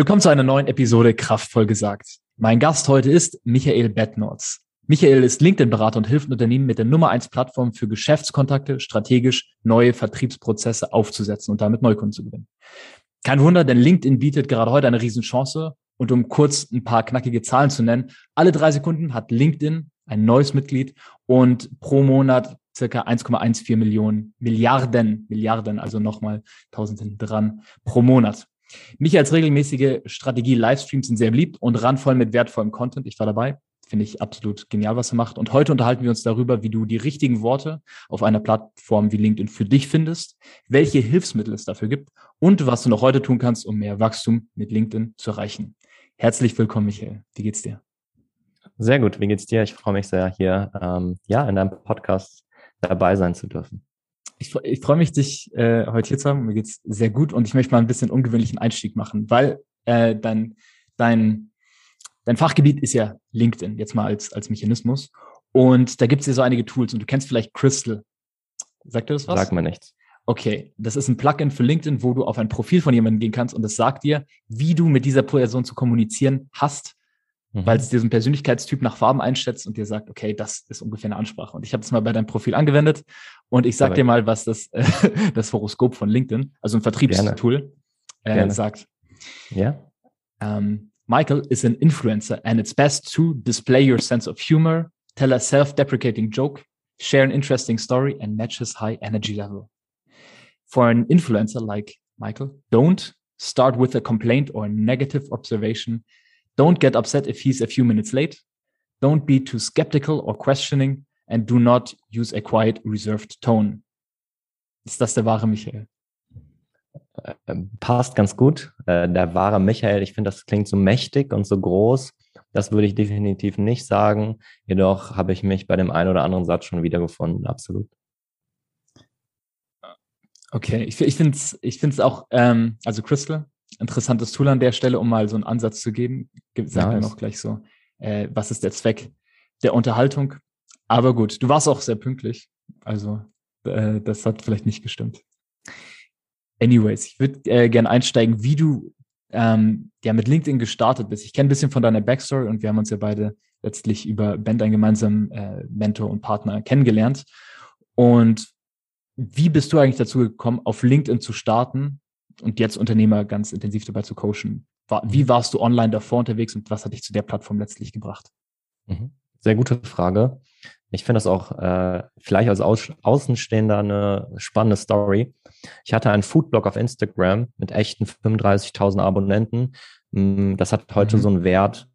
Willkommen zu einer neuen Episode Kraftvoll gesagt. Mein Gast heute ist Michael Bettnorz. Michael ist LinkedIn-Berater und hilft Unternehmen mit der Nummer eins Plattform für Geschäftskontakte strategisch neue Vertriebsprozesse aufzusetzen und damit Neukunden zu gewinnen. Kein Wunder, denn LinkedIn bietet gerade heute eine Riesenchance. Und um kurz ein paar knackige Zahlen zu nennen, alle drei Sekunden hat LinkedIn ein neues Mitglied und pro Monat circa 1,14 Millionen Milliarden, Milliarden, also nochmal 1000 hinten dran pro Monat. Mich als regelmäßige Strategie-Livestreams sind sehr beliebt und randvoll mit wertvollem Content. Ich war dabei. Finde ich absolut genial, was er macht. Und heute unterhalten wir uns darüber, wie du die richtigen Worte auf einer Plattform wie LinkedIn für dich findest, welche Hilfsmittel es dafür gibt und was du noch heute tun kannst, um mehr Wachstum mit LinkedIn zu erreichen. Herzlich willkommen, Michael. Wie geht's dir? Sehr gut. Wie geht's dir? Ich freue mich sehr, hier ähm, ja in deinem Podcast dabei sein zu dürfen. Ich, ich freue mich, dich äh, heute hier zu haben. Mir geht's sehr gut und ich möchte mal ein bisschen ungewöhnlichen Einstieg machen, weil äh, dein, dein, dein Fachgebiet ist ja LinkedIn, jetzt mal als, als Mechanismus. Und da gibt's ja so einige Tools und du kennst vielleicht Crystal. Sagt dir das was? Sag mir nichts. Okay, das ist ein Plugin für LinkedIn, wo du auf ein Profil von jemandem gehen kannst und es sagt dir, wie du mit dieser Person zu kommunizieren hast mhm. weil es diesen Persönlichkeitstyp nach Farben einschätzt und dir sagt, okay, das ist ungefähr eine Ansprache. Und ich habe das mal bei deinem Profil angewendet und ich sag dir mal, was das, äh, das Horoskop von LinkedIn, also ein Vertriebstool, äh, sagt. Ja. Um, Michael is an influencer and it's best to display your sense of humor, tell a self-deprecating joke, share an interesting story and match his high energy level. For an influencer like Michael, don't start with a complaint or a negative observation Don't get upset if he's a few minutes late. Don't be too skeptical or questioning and do not use a quiet, reserved tone. Ist das der wahre Michael? Äh, ähm, passt ganz gut. Äh, der wahre Michael, ich finde, das klingt so mächtig und so groß. Das würde ich definitiv nicht sagen. Jedoch habe ich mich bei dem einen oder anderen Satz schon wiedergefunden, absolut. Okay, ich, ich finde es ich find's auch, ähm, also Crystal, interessantes Tool an der Stelle, um mal so einen Ansatz zu geben. Sag nice. noch gleich so, äh, was ist der Zweck der Unterhaltung? Aber gut, du warst auch sehr pünktlich. Also äh, das hat vielleicht nicht gestimmt. Anyways, ich würde äh, gerne einsteigen, wie du ähm, ja mit LinkedIn gestartet bist. Ich kenne ein bisschen von deiner Backstory und wir haben uns ja beide letztlich über Band, einen gemeinsamen äh, Mentor und Partner, kennengelernt. Und wie bist du eigentlich dazu gekommen, auf LinkedIn zu starten und jetzt Unternehmer ganz intensiv dabei zu coachen. Wie mhm. warst du online davor unterwegs und was hat dich zu der Plattform letztlich gebracht? Mhm. Sehr gute Frage. Ich finde das auch äh, vielleicht als Aus Außenstehender eine spannende Story. Ich hatte einen Foodblog auf Instagram mit echten 35.000 Abonnenten. Mm, das hat heute mhm. so einen Wert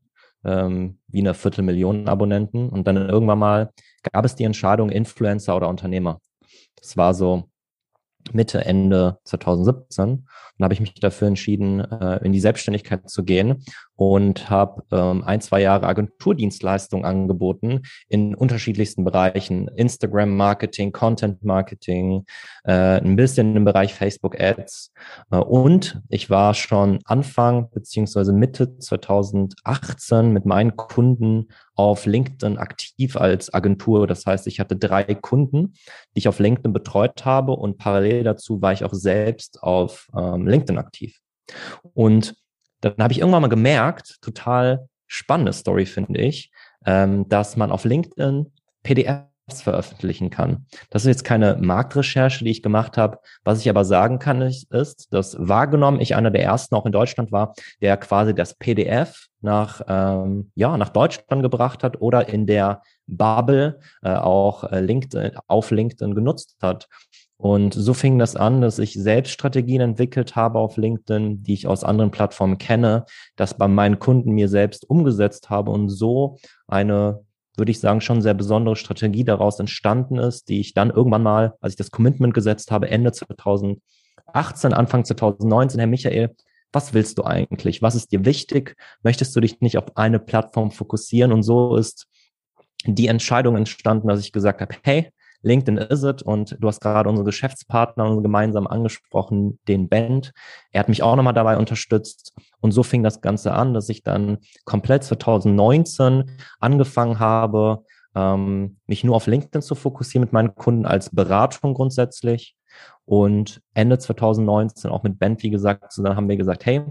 ähm, wie eine Viertelmillion Abonnenten. Und dann irgendwann mal gab es die Entscheidung Influencer oder Unternehmer. Das war so Mitte, Ende 2017 dann habe ich mich dafür entschieden, äh, in die Selbstständigkeit zu gehen und habe ähm, ein, zwei Jahre Agenturdienstleistungen angeboten in unterschiedlichsten Bereichen. Instagram-Marketing, Content-Marketing, äh, ein bisschen im Bereich Facebook-Ads. Äh, und ich war schon Anfang beziehungsweise Mitte 2018 mit meinen Kunden auf LinkedIn aktiv als Agentur. Das heißt, ich hatte drei Kunden, die ich auf LinkedIn betreut habe und parallel dazu war ich auch selbst auf ähm, LinkedIn aktiv. Und dann habe ich irgendwann mal gemerkt, total spannende Story finde ich, ähm, dass man auf LinkedIn PDFs veröffentlichen kann. Das ist jetzt keine Marktrecherche, die ich gemacht habe. Was ich aber sagen kann, ist, dass wahrgenommen ich einer der ersten auch in Deutschland war, der quasi das PDF nach, ähm, ja, nach Deutschland gebracht hat oder in der Bubble äh, auch äh, LinkedIn, auf LinkedIn genutzt hat. Und so fing das an, dass ich selbst Strategien entwickelt habe auf LinkedIn, die ich aus anderen Plattformen kenne, das bei meinen Kunden mir selbst umgesetzt habe und so eine, würde ich sagen, schon sehr besondere Strategie daraus entstanden ist, die ich dann irgendwann mal, als ich das Commitment gesetzt habe, Ende 2019 2018, Anfang 2019, Herr Michael, was willst du eigentlich? Was ist dir wichtig? Möchtest du dich nicht auf eine Plattform fokussieren? Und so ist die Entscheidung entstanden, dass ich gesagt habe, hey, LinkedIn is it. Und du hast gerade unsere Geschäftspartner und gemeinsam angesprochen, den Band. Er hat mich auch nochmal dabei unterstützt. Und so fing das Ganze an, dass ich dann komplett 2019 angefangen habe, ähm, mich nur auf LinkedIn zu fokussieren mit meinen Kunden als Beratung grundsätzlich. Und Ende 2019 auch mit Band, wie gesagt, so dann haben wir gesagt, hey,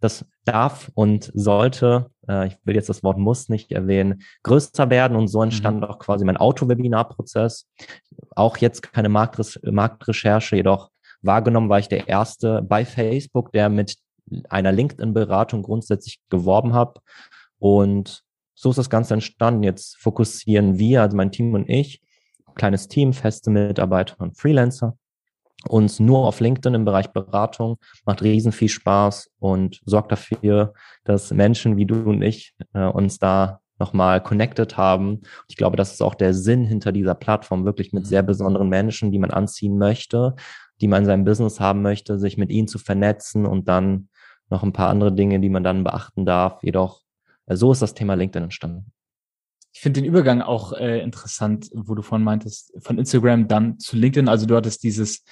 das darf und sollte, äh, ich will jetzt das Wort muss nicht erwähnen, größer werden. Und so entstand mhm. auch quasi mein Auto-Webinar-Prozess. Auch jetzt keine Marktre Marktrecherche, jedoch wahrgenommen war ich der Erste bei Facebook, der mit einer LinkedIn-Beratung grundsätzlich geworben hat. Und so ist das Ganze entstanden. Jetzt fokussieren wir, also mein Team und ich, kleines Team, feste Mitarbeiter und Freelancer, uns nur auf LinkedIn im Bereich Beratung, macht riesen viel Spaß und sorgt dafür, dass Menschen wie du und ich äh, uns da nochmal connected haben. Ich glaube, das ist auch der Sinn hinter dieser Plattform, wirklich mit sehr besonderen Menschen, die man anziehen möchte, die man in seinem Business haben möchte, sich mit ihnen zu vernetzen und dann noch ein paar andere Dinge, die man dann beachten darf. Jedoch, äh, so ist das Thema LinkedIn entstanden. Ich finde den Übergang auch äh, interessant, wo du vorhin meintest, von Instagram dann zu LinkedIn. Also du hattest dieses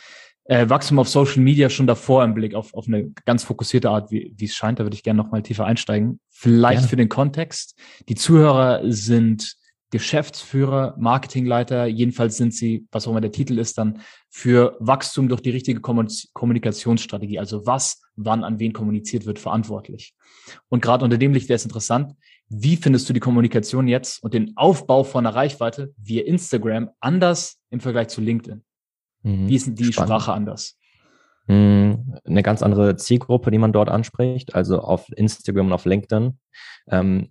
äh, Wachstum auf Social Media schon davor im Blick auf, auf eine ganz fokussierte Art, wie, wie es scheint. Da würde ich gerne noch mal tiefer einsteigen. Vielleicht ja. für den Kontext. Die Zuhörer sind Geschäftsführer, Marketingleiter, jedenfalls sind sie, was auch immer der Titel ist, dann für Wachstum durch die richtige Kommunikationsstrategie, also was, wann, an wen kommuniziert wird, verantwortlich. Und gerade unter dem Licht wäre es interessant, wie findest du die Kommunikation jetzt und den Aufbau von einer Reichweite via Instagram anders im Vergleich zu LinkedIn? Mhm. Wie ist die Spannend. Sprache anders? Mhm. Eine ganz andere Zielgruppe, die man dort anspricht, also auf Instagram und auf LinkedIn. Ähm,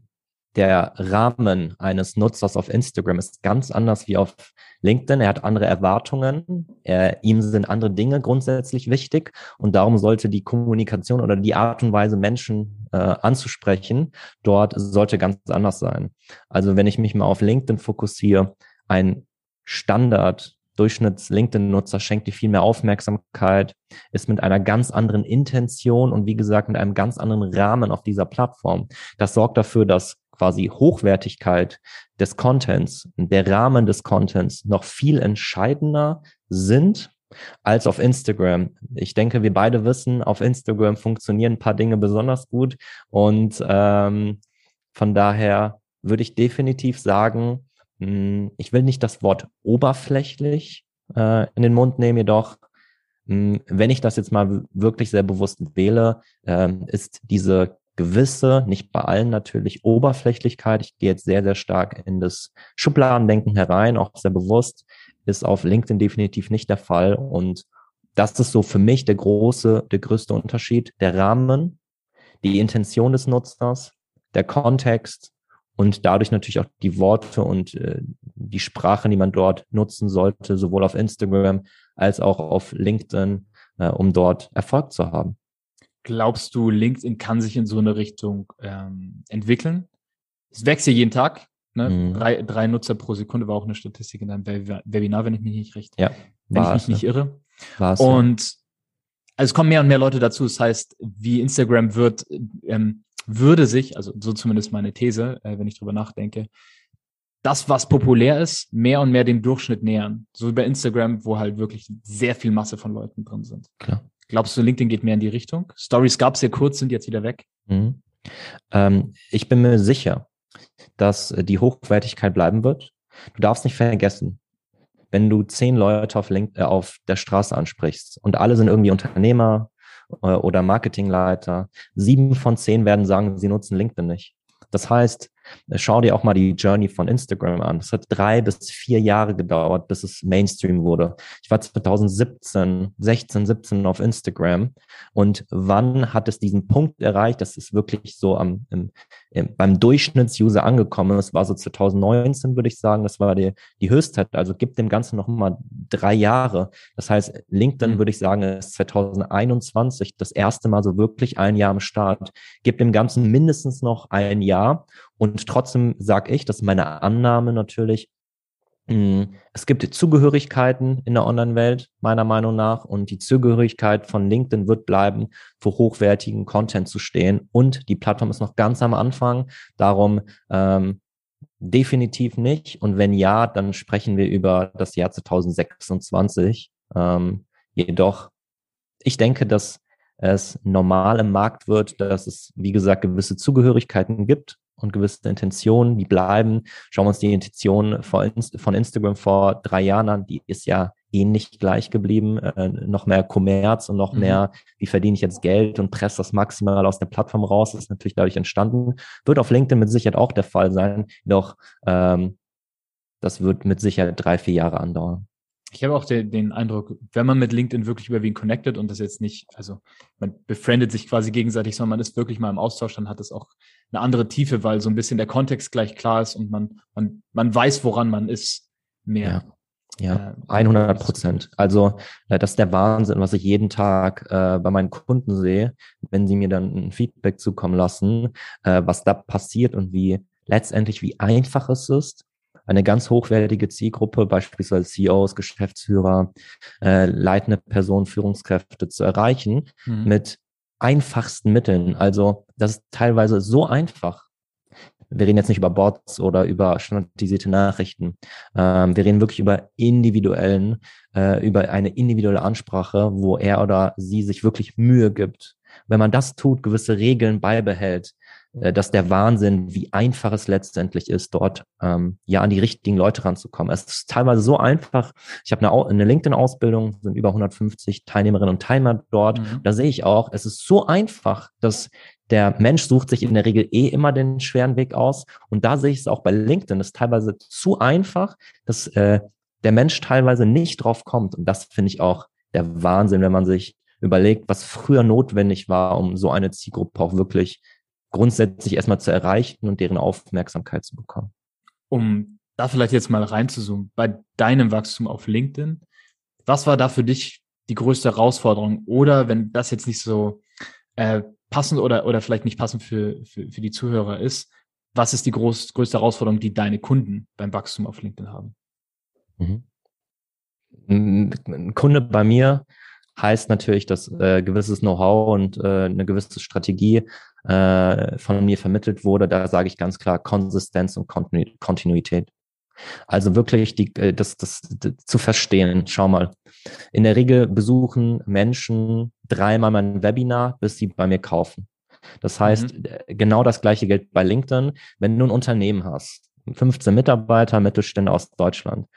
der Rahmen eines Nutzers auf Instagram ist ganz anders wie auf LinkedIn. Er hat andere Erwartungen. Er, ihm sind andere Dinge grundsätzlich wichtig. Und darum sollte die Kommunikation oder die Art und Weise, Menschen äh, anzusprechen, dort sollte ganz anders sein. Also wenn ich mich mal auf LinkedIn fokussiere, ein Standard Durchschnitts-LinkedIn-Nutzer schenkt dir viel mehr Aufmerksamkeit, ist mit einer ganz anderen Intention und wie gesagt mit einem ganz anderen Rahmen auf dieser Plattform. Das sorgt dafür, dass quasi Hochwertigkeit des Contents, der Rahmen des Contents noch viel entscheidender sind als auf Instagram. Ich denke, wir beide wissen, auf Instagram funktionieren ein paar Dinge besonders gut und ähm, von daher würde ich definitiv sagen, mh, hm, ich will nicht das Wort oberflächlich äh, in den Mund nehmen, jedoch hm, wenn ich das jetzt mal wirklich sehr bewusst wähle, äh, ist diese gewisse, nicht bei allen natürlich, Oberflächlichkeit. Ich gehe jetzt sehr, sehr stark in das Schubladendenken herein, auch sehr bewusst, ist auf LinkedIn definitiv nicht der Fall. Und das ist so für mich der große, der größte Unterschied. Der Rahmen, die Intention des Nutzers, der Kontext und dadurch natürlich auch die Worte und äh, die Sprache, die man dort nutzen sollte, sowohl auf Instagram als auch auf LinkedIn, äh, um dort Erfolg zu haben. Glaubst du, LinkedIn kann sich in so eine Richtung ähm, entwickeln? Es wächst ja jeden Tag. Ne? Mhm. Drei, drei Nutzer pro Sekunde war auch eine Statistik in deinem Webinar, wenn ich mich nicht recht, ja, wenn ich mich nicht irre. War's, und also es kommen mehr und mehr Leute dazu. Das heißt, wie Instagram wird, ähm, würde sich, also so zumindest meine These, äh, wenn ich drüber nachdenke, das, was populär ist, mehr und mehr dem Durchschnitt nähern. So wie bei Instagram, wo halt wirklich sehr viel Masse von Leuten drin sind. Klar. Glaubst du, LinkedIn geht mehr in die Richtung? Stories gab es ja kurz, sind jetzt wieder weg. Mhm. Ähm, ich bin mir sicher, dass die Hochwertigkeit bleiben wird. Du darfst nicht vergessen, wenn du zehn Leute auf, Link, äh, auf der Straße ansprichst und alle sind irgendwie Unternehmer äh, oder Marketingleiter, sieben von zehn werden sagen, sie nutzen LinkedIn nicht. Das heißt, Schau dir auch mal die Journey von Instagram an. Es hat drei bis vier Jahre gedauert, bis es Mainstream wurde. Ich war 2017, 16, 17 auf Instagram. Und wann hat es diesen Punkt erreicht, dass es wirklich so am, im, im, beim Durchschnittsuser angekommen ist? War so 2019, würde ich sagen. Das war die, die Höchstzeit. Also gibt dem Ganzen noch mal drei Jahre. Das heißt, LinkedIn, mhm. würde ich sagen, ist 2021 das erste Mal so wirklich ein Jahr am Start. Gibt dem Ganzen mindestens noch ein Jahr. Und trotzdem sage ich, dass meine Annahme natürlich, Mm, es gibt Zugehörigkeiten in der Online-Welt, meiner Meinung nach, und die Zugehörigkeit von LinkedIn wird bleiben, für hochwertigen Content zu stehen. Und die Plattform ist noch ganz am Anfang. Darum ähm, definitiv nicht. Und wenn ja, dann sprechen wir über das Jahr 2026. Ähm, jedoch, ich denke, dass es normal im Markt wird, dass es, wie gesagt, gewisse Zugehörigkeiten gibt und gewisse Intentionen, die bleiben. Schauen wir uns die Intention von Instagram vor drei Jahren an, die ist ja ähnlich gleich geblieben, äh, noch mehr Kommerz und noch mhm. mehr, wie verdiene ich jetzt Geld und presse das maximal aus der Plattform raus, das ist natürlich dadurch entstanden. Wird auf LinkedIn mit Sicherheit auch der Fall sein, doch ähm, das wird mit Sicherheit drei, vier Jahre andauern. Ich habe auch den, den, Eindruck, wenn man mit LinkedIn wirklich überwiegend connected und das jetzt nicht, also man befriendet sich quasi gegenseitig, sondern man ist wirklich mal im Austausch, dann hat es auch eine andere Tiefe, weil so ein bisschen der Kontext gleich klar ist und man, man, man weiß, woran man ist mehr. Ja. Ja, 100 Prozent. Also äh, das ist der Wahnsinn, was ich jeden Tag äh, bei meinen Kunden sehe, wenn sie mir dann ein Feedback zukommen lassen, äh, was da passiert und wie letztendlich wie einfach es ist, eine ganz hochwertige Zielgruppe, beispielsweise CEOs, Geschäftsführer, äh, leitende Personen, Führungskräfte zu erreichen mhm. mit einfachsten Mitteln. Also das ist teilweise so einfach. Wir reden jetzt nicht über Bots oder über standardisierte Nachrichten. Ähm, wir reden wirklich über individuellen, äh, über eine individuelle Ansprache, wo er oder sie sich wirklich Mühe gibt. Wenn man das tut, gewisse Regeln beibehält, dass der Wahnsinn, wie einfach es letztendlich ist, dort ähm, ja an die richtigen Leute ranzukommen. Es ist teilweise so einfach. Ich habe eine, eine LinkedIn-Ausbildung, sind über 150 Teilnehmerinnen und Teilnehmer dort. Mhm. Da sehe ich auch, es ist so einfach, dass der Mensch sucht sich in der Regel eh immer den schweren Weg aus. Und da sehe ich es auch bei LinkedIn. Es ist teilweise zu einfach, dass äh, der Mensch teilweise nicht drauf kommt. Und das finde ich auch der Wahnsinn, wenn man sich überlegt, was früher notwendig war, um so eine Zielgruppe auch wirklich grundsätzlich erstmal zu erreichen und deren Aufmerksamkeit zu bekommen. Um da vielleicht jetzt mal reinzuzoomen, bei deinem Wachstum auf LinkedIn, was war da für dich die größte Herausforderung? Oder wenn das jetzt nicht so äh, passend oder, oder vielleicht nicht passend für, für, für die Zuhörer ist, was ist die groß, größte Herausforderung, die deine Kunden beim Wachstum auf LinkedIn haben? Mhm. Ein Kunde bei mir heißt natürlich, dass äh, gewisses Know-how und äh, eine gewisse Strategie äh, von mir vermittelt wurde, da sage ich ganz klar Konsistenz und Kontinuität. Also wirklich die, äh, das, das, das zu verstehen. Schau mal. In der Regel besuchen Menschen dreimal mein Webinar, bis sie bei mir kaufen. Das heißt, mhm. Genau das gleiche gilt bei LinkedIn. Wenn du ein Unternehmen hast, 15 Mitarbeiter, Mittelstände aus Deutschland,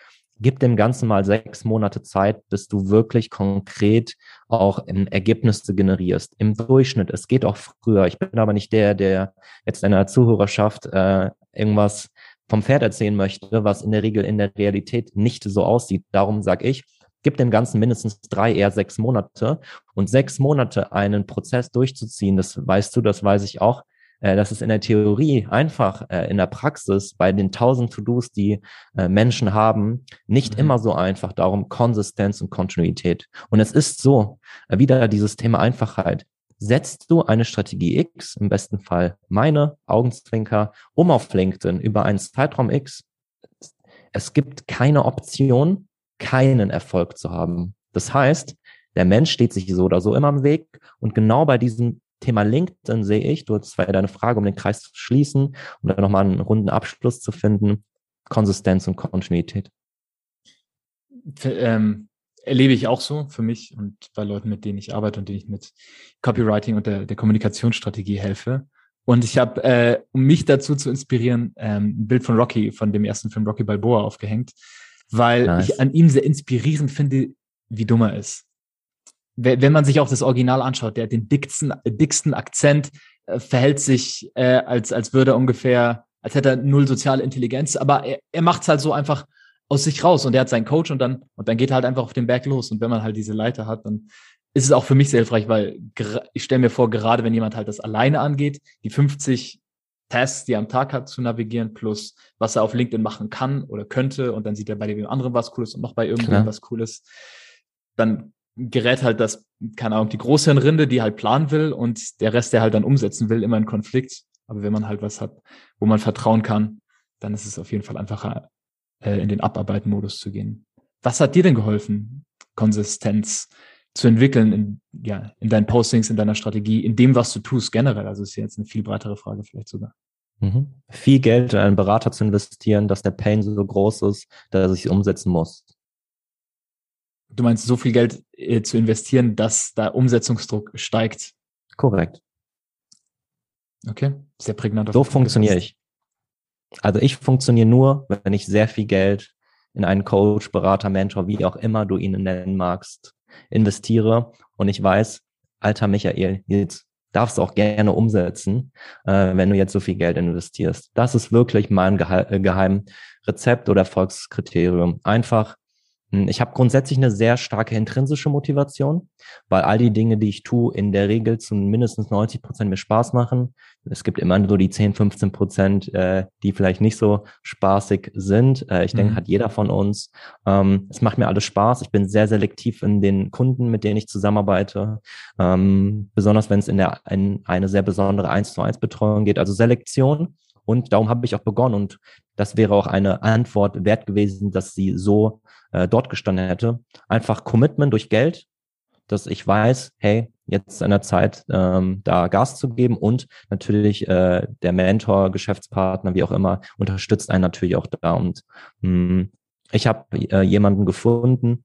gib dem Ganzen mal sechs Monate Zeit, bis du wirklich konkret auch Ergebnisse generierst. Im Durchschnitt, es geht auch früher. Ich bin aber nicht der, der jetzt einer Zuhörerschaft äh, irgendwas vom Pferd erzählen möchte, was in der Regel in der Realität nicht so aussieht. Darum sage ich, gib dem Ganzen mindestens drei, eher sechs Monate. Und sechs Monate einen Prozess durchzuziehen, das weißt du, das weiß ich auch, das ist in der Theorie einfach, äh, in der Praxis bei den tausend To-Dos, die äh, Menschen haben, nicht mhm. immer so einfach. Darum Konsistenz und Kontinuität. Und es ist so, äh, wieder dieses Thema Einfachheit. Setzt du eine Strategie X, im besten Fall meine Augenzwinker, um auf LinkedIn über einen Zeitraum X, es gibt keine Option, keinen Erfolg zu haben. Das heißt, der Mensch steht sich so oder so immer im Weg und genau bei diesem Thema LinkedIn sehe ich, du hast zwar deine Frage, um den Kreis zu schließen und um dann nochmal einen runden Abschluss zu finden, Konsistenz und Kontinuität. Ähm, erlebe ich auch so für mich und bei Leuten, mit denen ich arbeite und denen ich mit Copywriting und der, der Kommunikationsstrategie helfe. Und ich habe, äh, um mich dazu zu inspirieren, ähm, ein Bild von Rocky, von dem ersten Film Rocky Balboa aufgehängt, weil nice. ich an ihm sehr inspirierend finde, wie dumm er ist wenn man sich auch das Original anschaut, der hat den dicksten, dicksten Akzent, äh, verhält sich, äh, als, als würde er ungefähr, als hätte er null soziale Intelligenz, aber er, er macht es halt so einfach aus sich raus und er hat seinen Coach und dann, und dann geht er halt einfach auf den Berg los. Und wenn man halt diese Leiter hat, dann ist es auch für mich sehr hilfreich, weil ich stelle mir vor, gerade wenn jemand halt das alleine angeht, die 50 Tests, die er am Tag hat, zu navigieren, plus was er auf LinkedIn machen kann oder könnte, und dann sieht er bei dem anderen was Cooles und noch bei irgendjemandem was Cooles, dann gerät halt das, keine Ahnung, die Großhirnrinde, die halt planen will und der Rest, der halt dann umsetzen will, immer in Konflikt. Aber wenn man halt was hat, wo man vertrauen kann, dann ist es auf jeden Fall einfacher, äh, in den Abarbeiten-Modus zu gehen. Was hat dir denn geholfen, Konsistenz zu entwickeln in, ja, in deinen Postings, in deiner Strategie, in dem, was du tust generell? Also ist jetzt eine viel breitere Frage vielleicht sogar. Mhm. Viel Geld in einen Berater zu investieren, dass der Pain so groß ist, dass ich es umsetzen muss. Du meinst, so viel Geld äh, zu investieren, dass da Umsetzungsdruck steigt? Korrekt. Okay, sehr prägnant. So funktioniere ich. Also ich funktioniere nur, wenn ich sehr viel Geld in einen Coach, Berater, Mentor, wie auch immer du ihn nennen magst, investiere und ich weiß, alter Michael, jetzt darfst du auch gerne umsetzen, äh, wenn du jetzt so viel Geld investierst. Das ist wirklich mein äh, geheim Rezept oder Erfolgskriterium. Einfach ich habe grundsätzlich eine sehr starke intrinsische Motivation, weil all die Dinge, die ich tue, in der Regel zu mindestens 90 Prozent mir Spaß machen. Es gibt immer so die 10, 15 Prozent, äh, die vielleicht nicht so spaßig sind. Äh, ich denke, mhm. hat jeder von uns. Ähm, es macht mir alles Spaß. Ich bin sehr selektiv in den Kunden, mit denen ich zusammenarbeite. Ähm, besonders wenn es in, der, in eine sehr besondere 1 zu 1 Betreuung geht. Also Selektion. Und darum habe ich auch begonnen. Und das wäre auch eine Antwort wert gewesen, dass sie so äh, dort gestanden hätte. Einfach Commitment durch Geld, dass ich weiß, hey, jetzt an der Zeit, ähm, da Gas zu geben und natürlich äh, der Mentor, Geschäftspartner, wie auch immer, unterstützt einen natürlich auch da. Und mh, hm, ich habe äh, jemanden gefunden,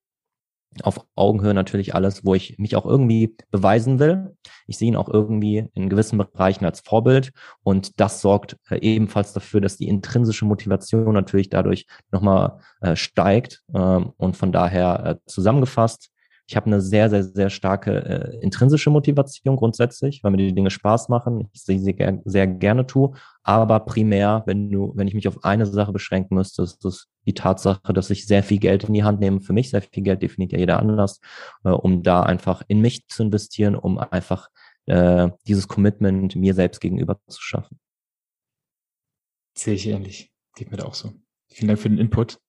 auf Augenhöhe natürlich alles, wo ich mich auch irgendwie beweisen will. Ich sehe ihn auch irgendwie in gewissen Bereichen als Vorbild und das sorgt äh, ebenfalls dafür, dass die intrinsische Motivation natürlich dadurch nochmal äh, steigt ähm, und von daher äh, zusammengefasst, ich habe eine sehr, sehr, sehr starke äh, intrinsische Motivation grundsätzlich, weil mir die Dinge Spaß machen, ich sie sehr, sehr gerne tue. Aber primär, wenn du, wenn ich mich auf eine Sache beschränken müsste, ist das die Tatsache, dass ich sehr viel Geld in die Hand nehme. Für mich sehr viel Geld definiert ja jeder anders, äh, um da einfach in mich zu investieren, um einfach äh, dieses Commitment mir selbst gegenüber zu schaffen. Sehe ich ähnlich. Geht mir da auch so. Vielen Dank für den Input.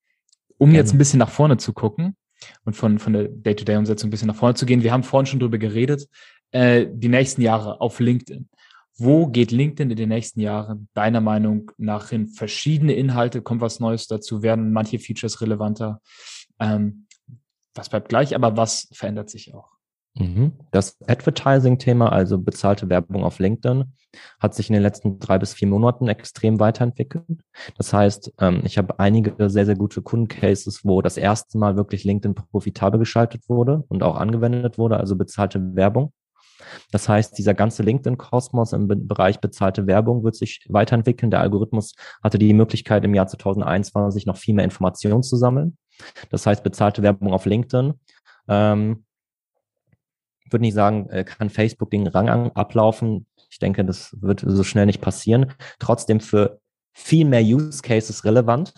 Um Gerne. jetzt ein bisschen nach vorne zu gucken, und von, von der Day-to-Day-Umsetzung ein bisschen nach vorne zu gehen. Wir haben vorhin schon drüber geredet, äh, die nächsten Jahre auf LinkedIn. Wo geht LinkedIn in den nächsten Jahren deiner Meinung nach hin? Verschiedene Inhalte, kommt was Neues dazu, werden manche Features relevanter. Ähm, was bleibt gleich, aber was verändert sich auch? Mhm. Das Advertising-Thema, also bezahlte Werbung auf LinkedIn, hat sich in den letzten drei bis vier Monaten extrem weiterentwickelt. Das heißt, ähm, ich habe einige sehr, sehr gute Kundencases, wo das erste Mal wirklich LinkedIn profitabel geschaltet wurde und auch angewendet wurde, also bezahlte Werbung. Das heißt, dieser ganze LinkedIn-Kosmos im Bereich bezahlte Werbung wird sich weiterentwickeln. Der Algorithmus hatte die Möglichkeit, im Jahr 2021 noch viel mehr Informationen zu sammeln. Das heißt, bezahlte Werbung auf LinkedIn ähm, würde nicht sagen, äh, kann Facebook den Rang ablaufen. Ich denke, das wird so schnell nicht passieren. Trotzdem für viel mehr Use Cases relevant,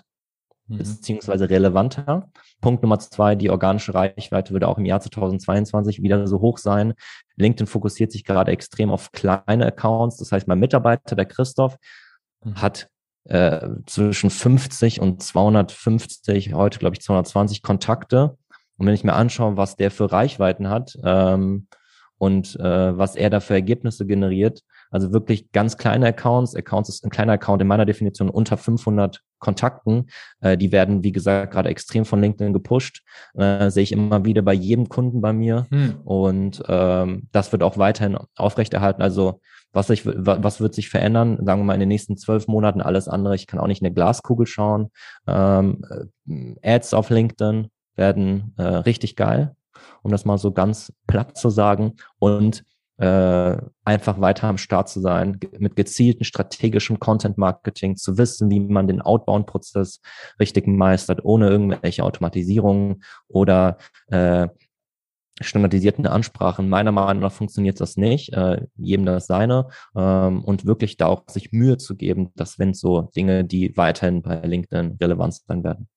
mhm. beziehungsweise relevanter. Punkt Nummer zwei, die organische Reichweite würde auch im Jahr 2022 wieder so hoch sein. LinkedIn fokussiert sich gerade extrem auf kleine Accounts. Das heißt, mein Mitarbeiter, der Christoph, mhm. hat äh, zwischen 50 und 250, heute glaube ich 220 Kontakte und wenn ich mir anschaue, was der für Reichweiten hat ähm, und äh, was er da für Ergebnisse generiert, also wirklich ganz kleine Accounts, Accounts ist ein kleiner Account in meiner Definition unter 500 Kontakten, äh, die werden, wie gesagt, gerade extrem von LinkedIn gepusht, äh, sehe ich immer wieder bei jedem Kunden bei mir hm. und ähm, das wird auch weiterhin aufrechterhalten. Also was, ich, was wird sich verändern? Sagen wir mal in den nächsten zwölf Monaten alles andere. Ich kann auch nicht in eine Glaskugel schauen. Ähm, äh, Ads auf LinkedIn, werden äh, richtig geil, um das mal so ganz platt zu sagen. Und äh, einfach weiter am Start zu sein, mit gezielten strategischem Content-Marketing, zu wissen, wie man den Outbound-Prozess richtig meistert, ohne irgendwelche Automatisierungen oder äh, standardisierten Ansprachen. Meiner Meinung nach funktioniert das nicht, äh, jedem das seine ähm, und wirklich da auch sich Mühe zu geben, das sind so Dinge, die weiterhin bei LinkedIn relevant sein werden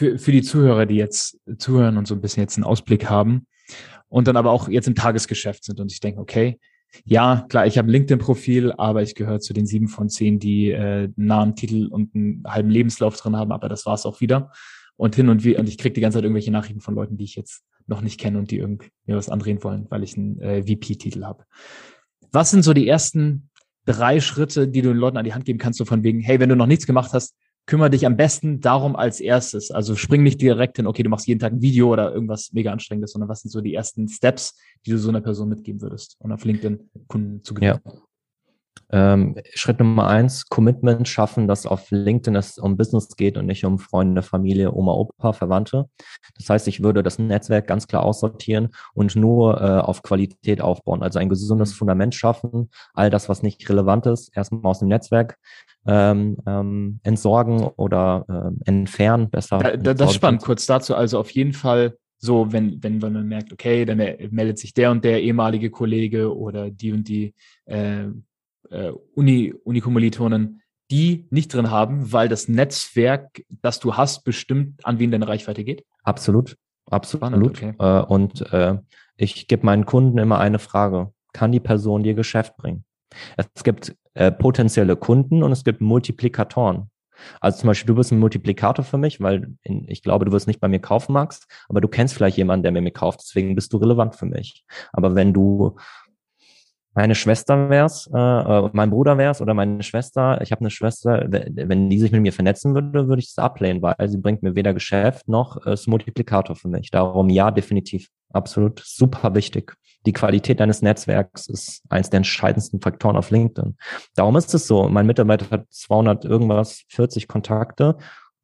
für, für die Zuhörer, die jetzt zuhören und so ein bisschen jetzt einen Ausblick haben und dann aber auch jetzt im Tagesgeschäft sind und ich denke, okay, ja, klar, ich habe ein LinkedIn-Profil, aber ich gehöre zu den sieben von zehn, die äh, einen Namen, Titel und einen halben Lebenslauf drin haben, aber das war's auch wieder. Und hin und wie, und ich kriege die ganze Zeit irgendwelche Nachrichten von Leuten, die ich jetzt noch nicht kenne und die irgendwie mir was andrehen wollen, weil ich einen äh, VP-Titel habe. Was sind so die ersten drei Schritte, die du den Leuten an die Hand geben kannst, so von wegen, hey, wenn du noch nichts gemacht hast, kümmere dich am besten darum als erstes. Also spring nicht direkt hin, okay, du machst jeden Tag ein Video oder irgendwas mega anstrengendes, sondern was sind so die ersten Steps, die du so einer Person mitgeben würdest, um auf LinkedIn Kunden zu gewinnen? Ja. Ähm, Schritt Nummer eins, Commitment schaffen, dass auf LinkedIn es um Business geht und nicht um Freunde, Familie, Oma, Opa, Verwandte. Das heißt, ich würde das Netzwerk ganz klar aussortieren und nur äh, auf Qualität aufbauen. Also ein gesundes Fundament schaffen, all das, was nicht relevant ist, erstmal aus dem Netzwerk ähm, ähm, entsorgen oder äh, entfernen, besser. Da, da, das ist spannend, kurz dazu. Also auf jeden Fall so, wenn, wenn, wenn man merkt, okay, dann meldet sich der und der ehemalige Kollege oder die und die äh, äh, Uni, Unikommilitonen, die nicht drin haben, weil das Netzwerk, das du hast, bestimmt, an wen deine Reichweite geht? Absolut, absolut. Spannend, okay. äh, und äh, ich gebe meinen Kunden immer eine Frage. Kann die Person dir Geschäft bringen? Es gibt äh, potenzielle Kunden und es gibt Multiplikatoren. Also zum Beispiel, du bist ein Multiplikator für mich, weil in, ich glaube, du wirst nicht bei mir kaufen, Max, aber du kennst vielleicht jemanden, der mir, mir kauft, deswegen bist du relevant für mich. Aber wenn du meine Schwester wär's, äh, äh, mein Bruder wär's oder meine Schwester, ich habe eine Schwester, wenn die sich mit mir vernetzen würde, würde ich das ablehnen, weil sie bringt mir weder Geschäft noch äh, ist Multiplikator für mich. Darum ja, definitiv. Absolut super wichtig. Die Qualität deines Netzwerks ist eines der entscheidendsten Faktoren auf LinkedIn. Darum ist es so. Mein Mitarbeiter hat 200 irgendwas, 40 Kontakte.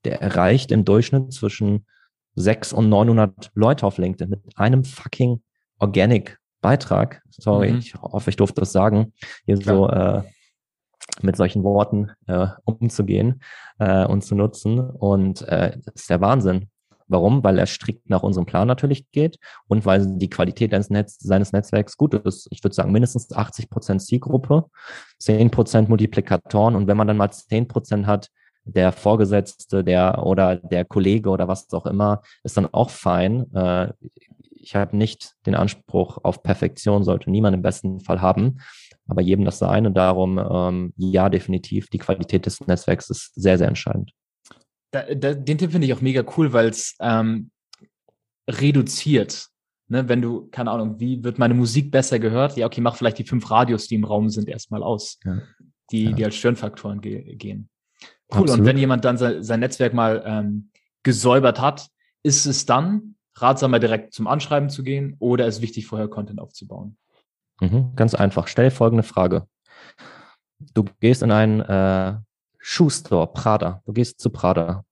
Der erreicht im Durchschnitt zwischen 6 und 900 Leute auf LinkedIn mit einem fucking Organic Beitrag, sorry, mhm. ich hoffe, ich durfte das sagen, hier Klar. so äh, mit solchen Worten äh, umzugehen äh, und zu nutzen. Und äh, das ist der Wahnsinn. Warum? Weil er strikt nach unserem Plan natürlich geht und weil die Qualität seines, Netz, seines Netzwerks gut ist. Ich würde sagen, mindestens 80 Prozent Zielgruppe, 10 Prozent Multiplikatoren und wenn man dann mal 10 Prozent hat, der Vorgesetzte, der oder der Kollege oder was auch immer, ist dann auch fein. Äh, ich habe nicht den Anspruch auf Perfektion, sollte niemand im besten Fall haben, aber jedem das sein. Und darum, ähm, ja, definitiv, die Qualität des Netzwerks ist sehr, sehr entscheidend. Da, da, den Tipp finde ich auch mega cool, weil es ähm, reduziert. Ne, wenn du, keine Ahnung, wie wird meine Musik besser gehört? Ja, okay, mach vielleicht die fünf Radios, die im Raum sind, erstmal aus, ja. die, ja. die als Störenfaktoren ge gehen. Cool. Absolut. Und wenn jemand dann sein, sein Netzwerk mal ähm, gesäubert hat, ist es dann ratsamer, direkt zum Anschreiben zu gehen oder ist wichtig, vorher Content aufzubauen? Mhm, ganz einfach. Stell folgende Frage. Du gehst in einen äh, Schuhstore, Prada. Du gehst zu Prada.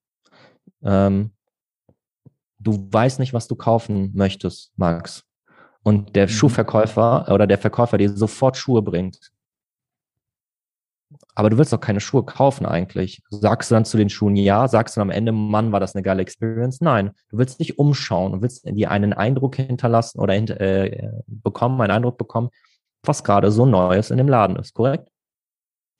Ähm, du weißt nicht, was du kaufen möchtest, Max. Und der mhm. Schuhverkäufer oder der Verkäufer dir sofort Schuhe bringt aber du willst doch keine Schuhe kaufen eigentlich. Sagst du dann zu den Schuhen ja? Sagst du dann am Ende, Mann, war das eine geile Experience? Nein. Du willst dich umschauen und willst dir einen Eindruck hinterlassen oder äh, bekommen, einen Eindruck bekommen, was gerade so Neues in dem Laden ist, korrekt?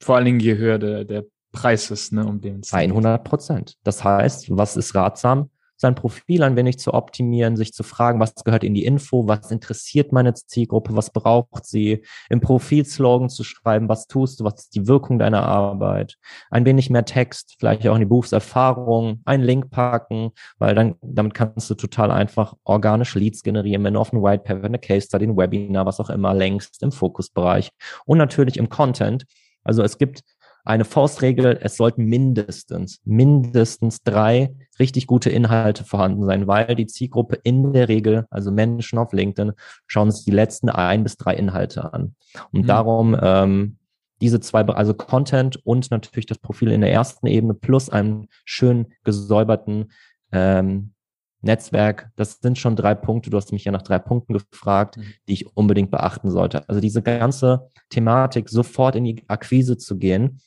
Vor allen Dingen, je höher der, der Preis ist, ne, um den es 100 Prozent. Das heißt, was ist ratsam? Sein Profil ein wenig zu optimieren, sich zu fragen, was gehört in die Info, was interessiert meine Zielgruppe, was braucht sie, im Profilslogan zu schreiben, was tust du, was ist die Wirkung deiner Arbeit, ein wenig mehr Text, vielleicht auch in die Berufserfahrung, einen Link packen, weil dann damit kannst du total einfach organisch Leads generieren, wenn du auf ein White Paper, eine Case Study, ein Webinar, was auch immer längst im Fokusbereich und natürlich im Content. Also es gibt eine Faustregel, es sollten mindestens, mindestens drei richtig gute Inhalte vorhanden sein, weil die Zielgruppe in der Regel, also Menschen auf LinkedIn, schauen sich die letzten ein bis drei Inhalte an. Und mhm. darum ähm, diese zwei, also Content und natürlich das Profil in der ersten Ebene plus einen schön gesäuberten ähm, Netzwerk, das sind schon drei Punkte. Du hast mich ja nach drei Punkten gefragt, mhm. die ich unbedingt beachten sollte. Also diese ganze Thematik, sofort in die Akquise zu gehen,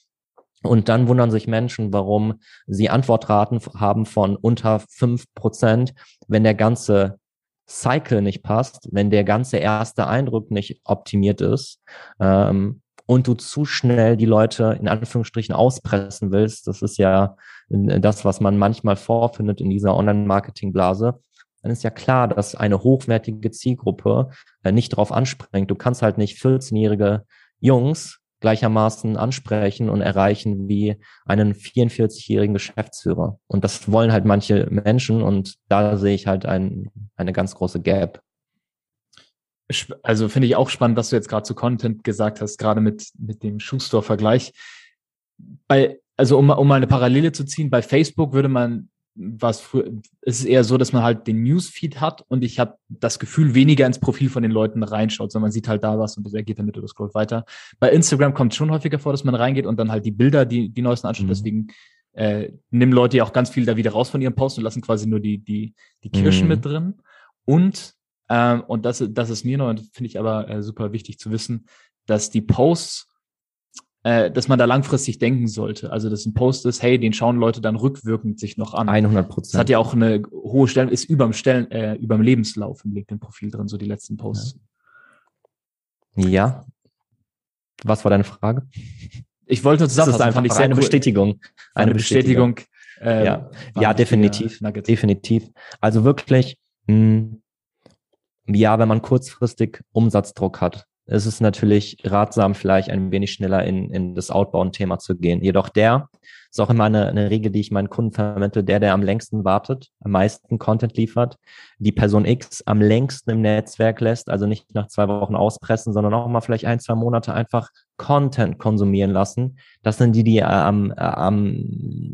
und dann wundern sich Menschen, warum sie Antwortraten haben von unter fünf Prozent, wenn der ganze Cycle nicht passt, wenn der ganze erste Eindruck nicht optimiert ist ähm, und du zu schnell die Leute in Anführungsstrichen auspressen willst. Das ist ja das, was man manchmal vorfindet in dieser Online-Marketing-Blase. Dann ist ja klar, dass eine hochwertige Zielgruppe äh, nicht darauf anspringt. Du kannst halt nicht 14-jährige Jungs gleichermaßen ansprechen und erreichen wie einen 44-jährigen Geschäftsführer. Und das wollen halt manche Menschen und da sehe ich halt ein, eine ganz große Gap. Also finde ich auch spannend, was du jetzt gerade zu Content gesagt hast, gerade mit, mit dem Schuhstore-Vergleich. Bei also um, um mal eine Parallele zu ziehen, bei Facebook würde man was früher, es ist eher so, dass man halt den Newsfeed hat und ich habe das Gefühl, weniger ins Profil von den Leuten reinschaut, sondern man sieht halt da was und er geht damit oder scrollt weiter. Bei Instagram kommt schon häufiger vor, dass man reingeht und dann halt die Bilder, die, die neuesten anschaut. Mhm. Deswegen äh, nehmen Leute ja auch ganz viel da wieder raus von ihrem Post und lassen quasi nur die, die, die Kirschen mhm. mit drin. Und, ähm, und das, das ist mir noch, finde ich aber äh, super wichtig zu wissen, dass die Posts äh, dass man da langfristig denken sollte. Also, dass ein Post ist, hey, den schauen Leute dann rückwirkend sich noch an. 100 Prozent. Das hat ja auch eine hohe Stelle, ist überm Stellen, äh, überm Lebenslauf im LinkedIn-Profil drin, so die letzten Posts. Ja. ja. Was war deine Frage? Ich wollte nur zusammenfassen, das ist einfach eine cool. Bestätigung. Eine, eine Bestätigung. Bestätigung äh, ja, ja definitiv. Definitiv. Also wirklich, mh, hm, ja, wenn man kurzfristig Umsatzdruck hat, ist es natürlich ratsam, vielleicht ein wenig schneller in, in das Outbound-Thema zu gehen. Jedoch der ist auch immer eine, eine Regel, die ich meinen Kunden vermittle, der, der am längsten wartet, am meisten Content liefert, die Person X am längsten im Netzwerk lässt, also nicht nach zwei Wochen auspressen, sondern auch mal vielleicht ein, zwei Monate einfach Content konsumieren lassen. Das sind die, die äh, am, äh, am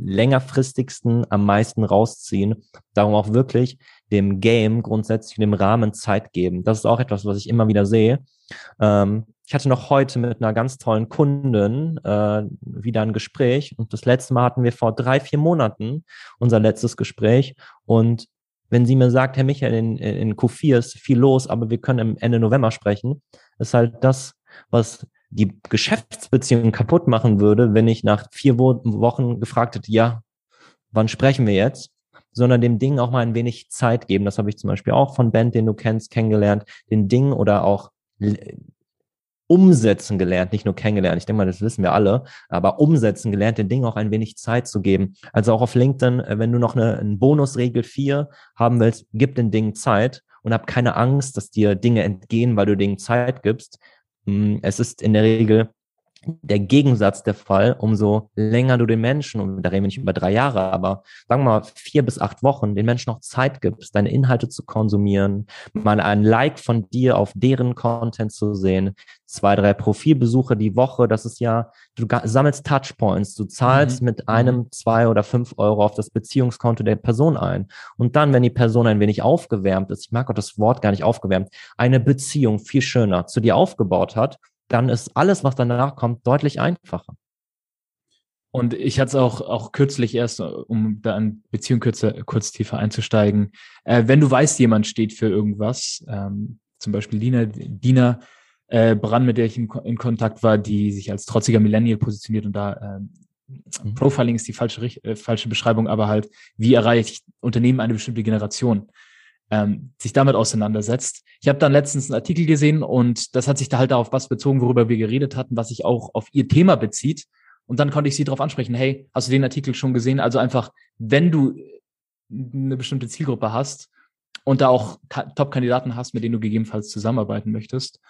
längerfristigsten am meisten rausziehen. Darum auch wirklich dem Game grundsätzlich dem Rahmen Zeit geben. Das ist auch etwas, was ich immer wieder sehe. Ähm, ich hatte noch heute mit einer ganz tollen Kundin äh, wieder ein Gespräch und das letzte Mal hatten wir vor drei, vier Monaten unser letztes Gespräch und wenn sie mir sagt, Herr Michael, in, in Q4 ist viel los, aber wir können Ende November sprechen, ist halt das, was die Geschäftsbeziehungen kaputt machen würde, wenn ich nach vier Wochen gefragt hätte, ja, wann sprechen wir jetzt? sondern dem Ding auch mal ein wenig Zeit geben. Das habe ich zum Beispiel auch von Band, den du kennst, kennengelernt, den Ding oder auch umsetzen gelernt, nicht nur kennengelernt. Ich denke mal, das wissen wir alle, aber umsetzen gelernt, den Ding auch ein wenig Zeit zu geben. Also auch auf LinkedIn, äh, wenn du noch eine, eine Bonusregel 4 haben willst, gib den Dingen Zeit und hab keine Angst, dass dir Dinge entgehen, weil du Dingen Zeit gibst. Hm, es ist in der Regel der Gegensatz der Fall, umso länger du den Menschen, und da reden wir nicht über drei Jahre, aber sagen wir mal vier bis acht Wochen, den Menschen noch Zeit gibst, deine Inhalte zu konsumieren, mal ein Like von dir auf deren Content zu sehen, zwei, drei Profilbesuche die Woche, das ist ja, du sammelst Touchpoints, du zahlst mhm. mit mhm. einem, zwei oder fünf Euro auf das Beziehungskonto der Person ein. Und dann, wenn die Person ein wenig aufgewärmt ist, ich mag auch das Wort gar nicht aufgewärmt, eine Beziehung viel schöner zu dir aufgebaut hat, dann ist alles, was danach kommt, deutlich einfacher. Und ich hatte es auch, auch kürzlich erst, um da in Beziehung kurz, kurz tiefer einzusteigen. Äh, wenn du weißt, jemand steht für irgendwas, ähm, zum Beispiel Dina, Dina äh, Brand, mit der ich in, in, Kontakt war, die sich als trotziger Millennial positioniert und da äh, Profiling ist die falsche, äh, falsche Beschreibung, aber halt, wie erreicht Unternehmen eine bestimmte Generation? Ähm, sich damit auseinandersetzt. Ich habe dann letztens einen Artikel gesehen und das hat sich da halt darauf was bezogen, worüber wir geredet hatten, was sich auch auf ihr Thema bezieht. Und dann konnte ich sie darauf ansprechen, hey, hast du den Artikel schon gesehen? Also einfach, wenn du eine bestimmte Zielgruppe hast und da auch Top-Kandidaten hast, mit denen du gegebenenfalls zusammenarbeiten möchtest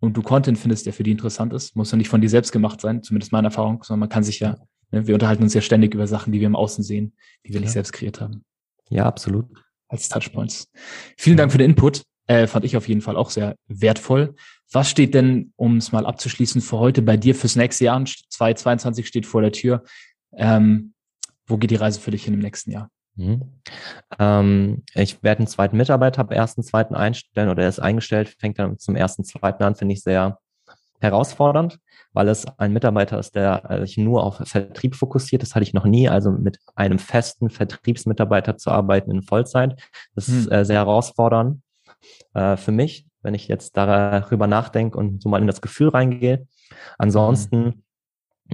und du Content findest, der für die interessant ist, muss ja nicht von dir selbst gemacht sein, zumindest meine Erfahrung, sondern man kann sich ja, ne, wir unterhalten uns ja ständig über Sachen, die wir im Außen sehen, die wir ja. nicht selbst kreiert haben. Ja, absolut als Touchpoints. Vielen Dank für den Input. Äh, fand ich auf jeden Fall auch sehr wertvoll. Was steht denn, um es mal abzuschließen, für heute bei dir fürs nächste Jahr? 2022 steht vor der Tür. Ähm, wo geht die Reise für dich hin im nächsten Jahr? Mhm. Ähm, ich werde einen zweiten Mitarbeiter ab ersten, zweiten einstellen oder er ist eingestellt, fängt dann zum ersten, zweiten an, finde ich sehr herausfordernd, weil es ein Mitarbeiter ist, der sich nur auf Vertrieb fokussiert. Das hatte ich noch nie. Also mit einem festen Vertriebsmitarbeiter zu arbeiten in Vollzeit, das hm. ist äh, sehr herausfordernd äh, für mich, wenn ich jetzt darüber nachdenke und so mal in das Gefühl reingehe. Ansonsten,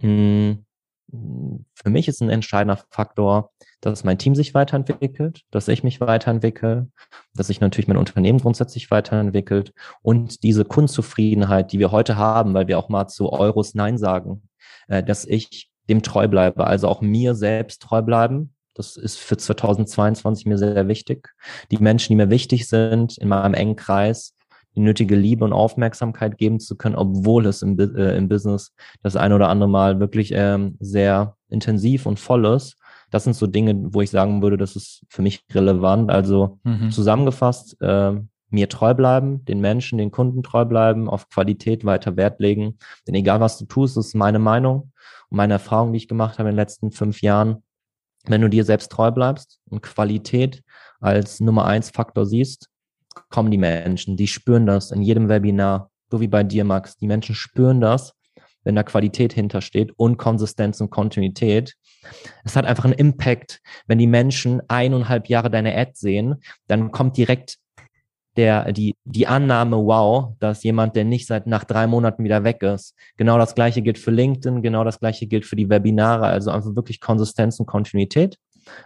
hm. mh, für mich ist ein entscheidender Faktor, dass mein Team sich weiterentwickelt, dass ich mich weiterentwickle, dass sich natürlich mein Unternehmen grundsätzlich weiterentwickelt und diese Kundenzufriedenheit, die wir heute haben, weil wir auch mal zu Euros Nein sagen, äh, dass ich dem treu bleibe, also auch mir selbst treu bleiben. Das ist für 2022 mir sehr, wichtig. Die Menschen, die mir wichtig sind in meinem engen Kreis, die nötige Liebe und Aufmerksamkeit geben zu können, obwohl es im, äh, im Business das ein oder andere Mal wirklich ähm, sehr intensiv und voll ist. Das sind so Dinge, wo ich sagen würde, das ist für mich relevant. Also mhm. zusammengefasst, äh, mir treu bleiben, den Menschen, den Kunden treu bleiben, auf Qualität weiter Wert legen. Denn egal was du tust, ist meine Meinung. und meine Erfahrung, die ich gemacht habe in den letzten fünf Jahren, wenn du dir selbst treu bleibst und Qualität als Nummer eins Faktor siehst, kommen die Menschen, die spüren das in jedem Webinar, so wie bei dir, Max. Die Menschen spüren das, wenn da Qualität hintersteht und Konsistenz und Kontinuität. Es hat einfach einen Impact, wenn die Menschen eineinhalb Jahre deine Ad sehen, dann kommt direkt der, die, die Annahme, wow, dass jemand, der nicht seit nach drei Monaten wieder weg ist. Genau das gleiche gilt für LinkedIn, genau das gleiche gilt für die Webinare, also einfach wirklich Konsistenz und Kontinuität.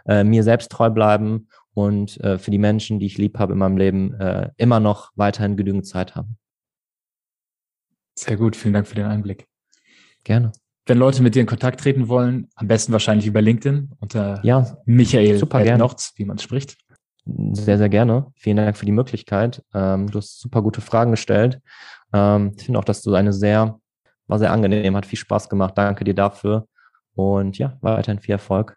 Äh, mir selbst treu bleiben und äh, für die Menschen, die ich lieb habe in meinem Leben, äh, immer noch weiterhin genügend Zeit haben. Sehr gut, vielen Dank für den Einblick. Gerne. Wenn Leute mit dir in Kontakt treten wollen, am besten wahrscheinlich über LinkedIn unter ja, Michael super Notz, wie man spricht. Sehr, sehr gerne. Vielen Dank für die Möglichkeit. Ähm, du hast super gute Fragen gestellt. Ähm, ich finde auch, dass du eine sehr, war sehr angenehm, hat viel Spaß gemacht. Danke dir dafür. Und ja, weiterhin viel Erfolg.